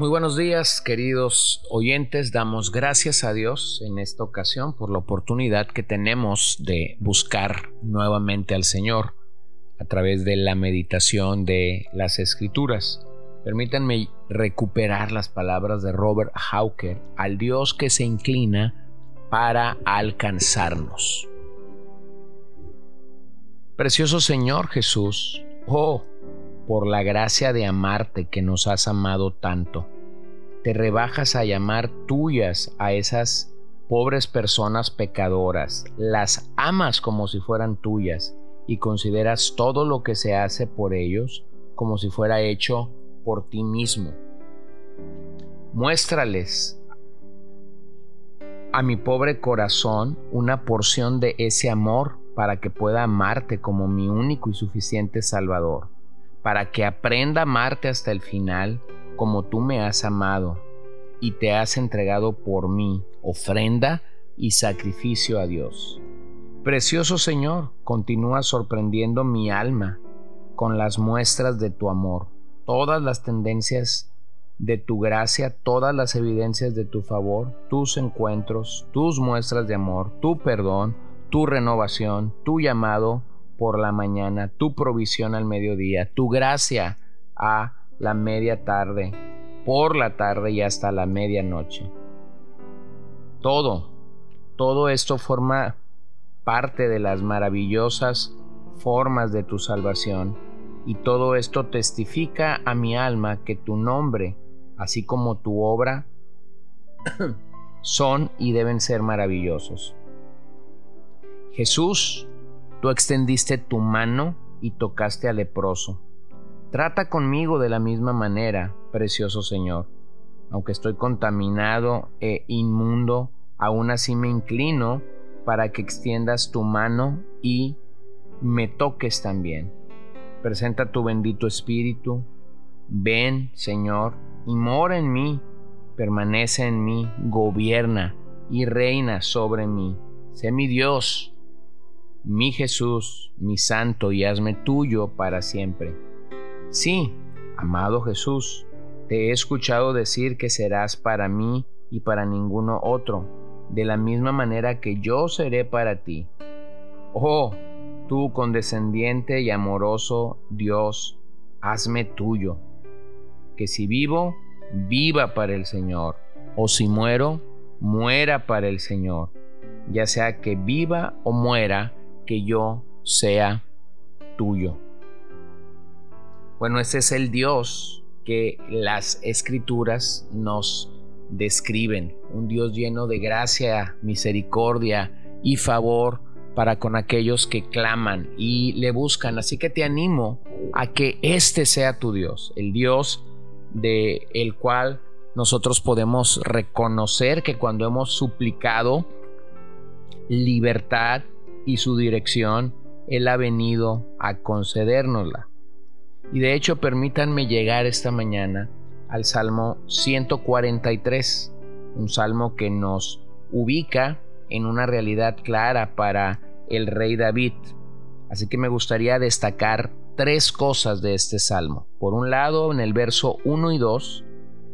Muy buenos días, queridos oyentes. Damos gracias a Dios en esta ocasión por la oportunidad que tenemos de buscar nuevamente al Señor a través de la meditación de las Escrituras. Permítanme recuperar las palabras de Robert Hawker, al Dios que se inclina para alcanzarnos. Precioso Señor Jesús, oh, por la gracia de amarte que nos has amado tanto. Te rebajas a llamar tuyas a esas pobres personas pecadoras, las amas como si fueran tuyas y consideras todo lo que se hace por ellos como si fuera hecho por ti mismo. Muéstrales a mi pobre corazón una porción de ese amor para que pueda amarte como mi único y suficiente Salvador para que aprenda a amarte hasta el final como tú me has amado y te has entregado por mí ofrenda y sacrificio a Dios. Precioso Señor, continúa sorprendiendo mi alma con las muestras de tu amor, todas las tendencias de tu gracia, todas las evidencias de tu favor, tus encuentros, tus muestras de amor, tu perdón, tu renovación, tu llamado, por la mañana, tu provisión al mediodía, tu gracia a la media tarde, por la tarde y hasta la medianoche. Todo, todo esto forma parte de las maravillosas formas de tu salvación y todo esto testifica a mi alma que tu nombre, así como tu obra, son y deben ser maravillosos. Jesús Tú extendiste tu mano y tocaste al leproso. Trata conmigo de la misma manera, precioso Señor. Aunque estoy contaminado e inmundo, aún así me inclino para que extiendas tu mano y me toques también. Presenta tu bendito Espíritu. Ven, Señor, y mora en mí, permanece en mí, gobierna y reina sobre mí. Sé mi Dios, mi Jesús, mi Santo, y hazme tuyo para siempre. Sí, amado Jesús, te he escuchado decir que serás para mí y para ninguno otro, de la misma manera que yo seré para ti. Oh, tú condescendiente y amoroso Dios, hazme tuyo, que si vivo, viva para el Señor, o si muero, muera para el Señor, ya sea que viva o muera, que yo sea tuyo. Bueno, ese es el Dios que las escrituras nos describen, un Dios lleno de gracia, misericordia y favor para con aquellos que claman y le buscan. Así que te animo a que este sea tu Dios, el Dios de cual nosotros podemos reconocer que cuando hemos suplicado libertad, y su dirección, Él ha venido a concedérnosla. Y de hecho permítanme llegar esta mañana al Salmo 143, un salmo que nos ubica en una realidad clara para el rey David. Así que me gustaría destacar tres cosas de este salmo. Por un lado, en el verso 1 y 2,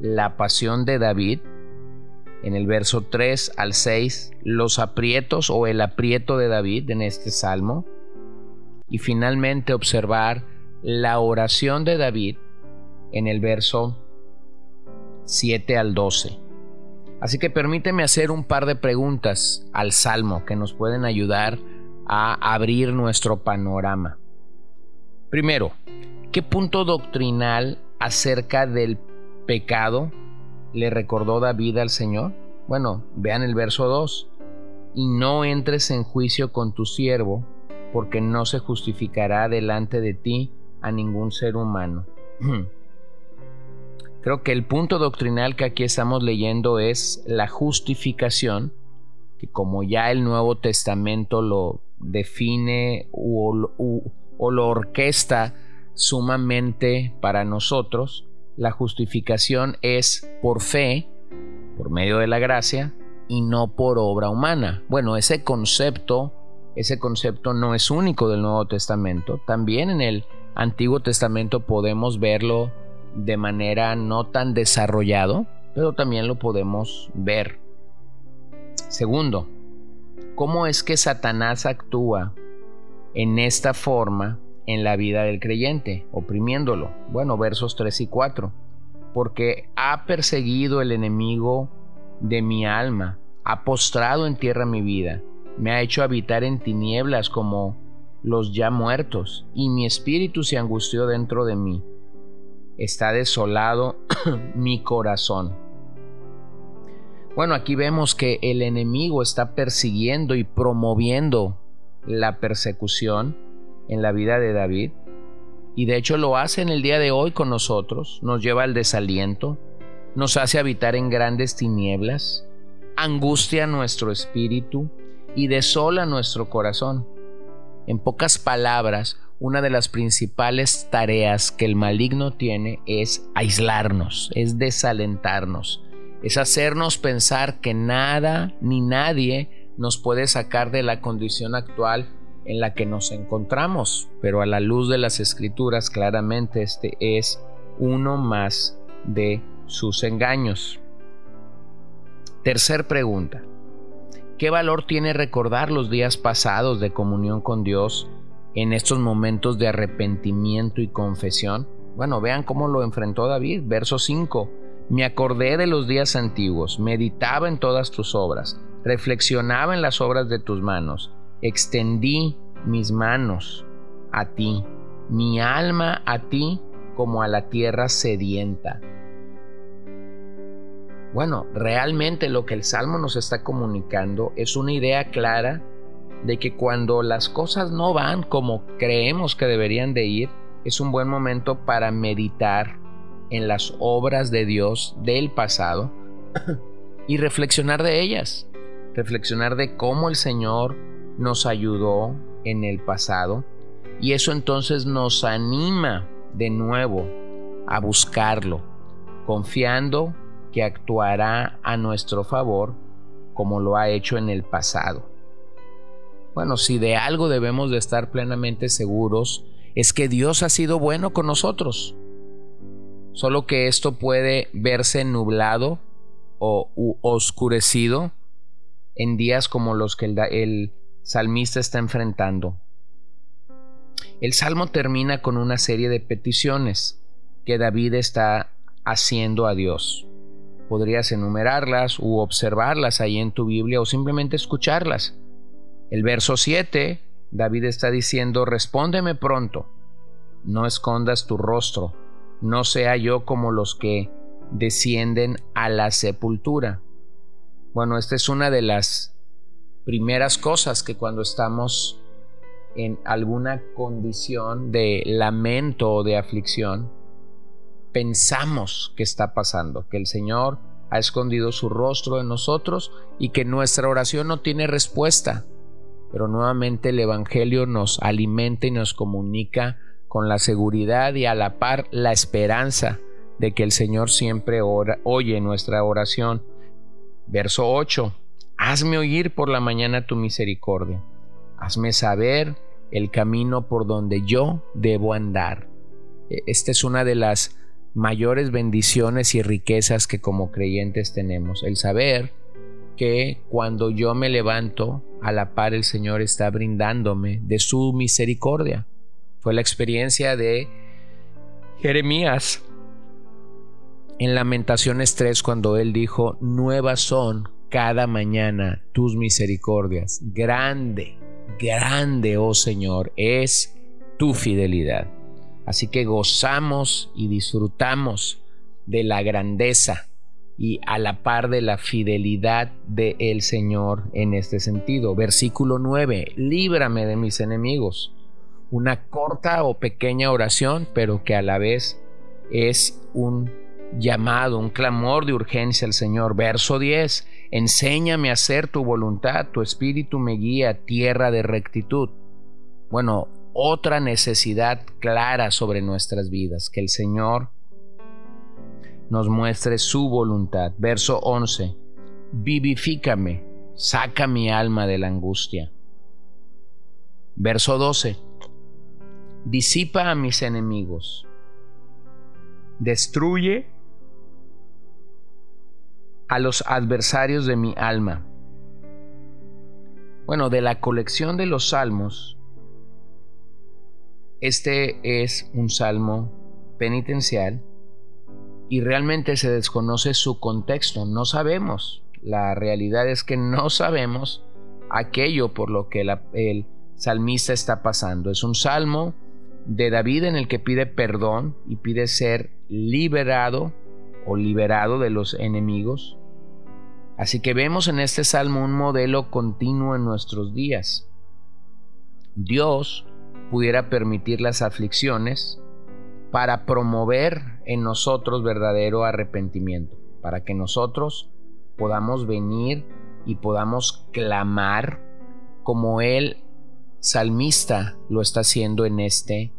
la pasión de David, en el verso 3 al 6 los aprietos o el aprieto de David en este salmo y finalmente observar la oración de David en el verso 7 al 12. Así que permíteme hacer un par de preguntas al salmo que nos pueden ayudar a abrir nuestro panorama. Primero, ¿qué punto doctrinal acerca del pecado le recordó David al Señor? Bueno, vean el verso 2. Y no entres en juicio con tu siervo, porque no se justificará delante de ti a ningún ser humano. Creo que el punto doctrinal que aquí estamos leyendo es la justificación, que como ya el Nuevo Testamento lo define o, lo orquesta sumamente para nosotros, la justificación es por fe, por medio de la gracia, y no por obra humana. Bueno, ese concepto, ese concepto no es único del Nuevo Testamento. También en el Antiguo Testamento podemos verlo de manera no tan desarrollado, pero también lo podemos ver. Segundo, ¿cómo es que Satanás actúa en esta forma en la vida del creyente, oprimiéndolo? Bueno, versos 3 y 4. Porque ha perseguido el enemigo de mi alma, ha postrado en tierra mi vida, me ha hecho habitar en tinieblas como los ya muertos, y mi espíritu se angustió dentro de mí. Está desolado mi corazón. Bueno, aquí vemos que el enemigo está persiguiendo y promoviendo la persecución en la vida de David. Y de hecho lo hace en el día de hoy con nosotros, nos lleva al desaliento, nos hace habitar en grandes tinieblas, angustia nuestro espíritu y desola nuestro corazón. En pocas palabras, una de las principales tareas que el maligno tiene es aislarnos, es desalentarnos, es hacernos pensar que nada ni nadie nos puede sacar de la condición actual en la que nos encontramos, pero a la luz de las escrituras claramente este es uno más de sus engaños. Tercer pregunta. ¿Qué valor tiene recordar los días pasados de comunión con Dios en estos momentos de arrepentimiento y confesión? Bueno, vean cómo lo enfrentó David, verso 5. Me acordé de los días antiguos, meditaba en todas tus obras, reflexionaba en las obras de tus manos, extendí mis manos a ti, mi alma a ti como a la tierra sedienta. Bueno, realmente lo que el Salmo nos está comunicando es una idea clara de que cuando las cosas no van como creemos que deberían de ir, es un buen momento para meditar en las obras de Dios del pasado y reflexionar de ellas, reflexionar de cómo el Señor nos ayudó en el pasado y eso entonces nos anima de nuevo a buscarlo, confiando que actuará a nuestro favor como lo ha hecho en el pasado. Bueno, si de algo debemos de estar plenamente seguros, es que Dios ha sido bueno con nosotros solo que esto puede verse nublado o oscurecido en días como los que el, el salmista está enfrentando. El salmo termina con una serie de peticiones que David está haciendo a Dios. Podrías enumerarlas u observarlas ahí en tu Biblia o simplemente escucharlas. El verso 7, David está diciendo, respóndeme pronto, no escondas tu rostro no sea yo como los que descienden a la sepultura. Bueno, esta es una de las primeras cosas que cuando estamos en alguna condición de lamento o de aflicción, pensamos que está pasando, que el Señor ha escondido su rostro en nosotros y que nuestra oración no tiene respuesta. Pero nuevamente el Evangelio nos alimenta y nos comunica con la seguridad y a la par la esperanza de que el Señor siempre oye nuestra oración. Verso 8. Hazme oír por la mañana tu misericordia. Hazme saber el camino por donde yo debo andar. E, esta es una de las mayores bendiciones y riquezas que como creyentes tenemos. El saber que cuando yo me levanto, a la par el Señor está brindándome de su misericordia. Fue la experiencia de Jeremías en Lamentaciones 3 cuando él dijo, nuevas son cada mañana tus misericordias. Grande, grande, oh Señor, es tu fidelidad. Así que gozamos y disfrutamos de la grandeza y a la par de la fidelidad del el Señor en este sentido. Versículo 9, líbrame de mis enemigos una corta o pequeña oración, pero que a la vez es un llamado, un clamor de urgencia al Señor. Verso 10, enséñame a hacer tu voluntad, tu espíritu me guía, tierra de rectitud. Bueno, otra necesidad clara sobre nuestras vidas, que el Señor nos muestre su voluntad. Verso 11, vivifícame, saca mi alma de la angustia. Verso 12, disipa a mis enemigos, destruye a los adversarios de mi alma. Bueno, de la colección de los salmos, este es un salmo penitencial y realmente se desconoce su contexto, no sabemos. La realidad es que no sabemos aquello por lo que el salmista está pasando. Es un salmo de David en el que pide perdón y pide ser liberado o liberado de los enemigos. Así que vemos en este salmo un modelo continuo en nuestros días. Dios pudiera permitir las aflicciones para promover en nosotros verdadero arrepentimiento, para que nosotros podamos venir y podamos clamar como el salmista lo está haciendo en este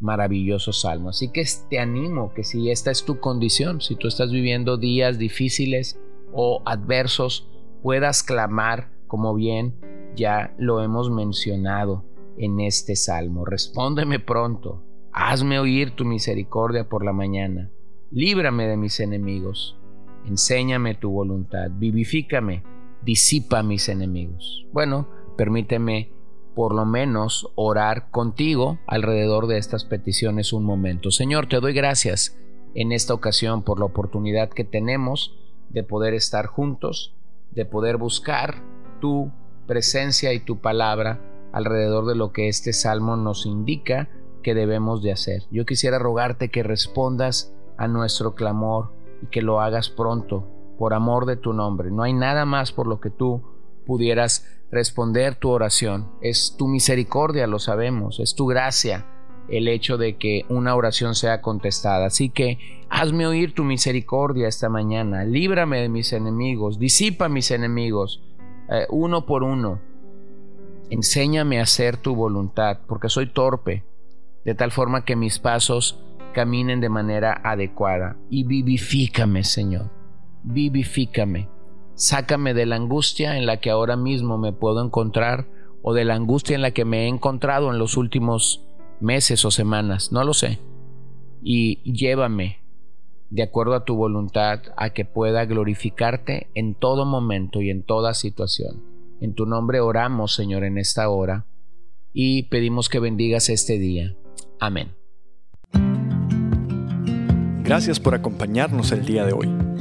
maravilloso salmo. Así que te animo que si esta es tu condición, si tú estás viviendo días difíciles o adversos, puedas clamar como bien ya lo hemos mencionado en este salmo. Respóndeme pronto, hazme oír tu misericordia por la mañana, líbrame de mis enemigos, enséñame tu voluntad, vivifícame, disipa mis enemigos. Bueno, permíteme por lo menos orar contigo alrededor de estas peticiones un momento. Señor, te doy gracias en esta ocasión por la oportunidad que tenemos de poder estar juntos, de poder buscar tu presencia y tu palabra alrededor de lo que este salmo nos indica que debemos de hacer. Yo quisiera rogarte que respondas a nuestro clamor y que lo hagas pronto, por amor de tu nombre. No hay nada más por lo que tú pudieras responder tu oración. Es tu misericordia, lo sabemos, es tu gracia el hecho de que una oración sea contestada. Así que hazme oír tu misericordia esta mañana, líbrame de mis enemigos, disipa mis enemigos, eh, uno por uno. Enséñame a hacer tu voluntad, porque soy torpe, de tal forma que mis pasos caminen de manera adecuada. Y vivifícame, Señor, vivifícame. Sácame de la angustia en la que ahora mismo me puedo encontrar o de la angustia en la que me he encontrado en los últimos meses o semanas, no lo sé. Y llévame, de acuerdo a tu voluntad, a que pueda glorificarte en todo momento y en toda situación. En tu nombre oramos, Señor, en esta hora y pedimos que bendigas este día. Amén. Gracias por acompañarnos el día de hoy.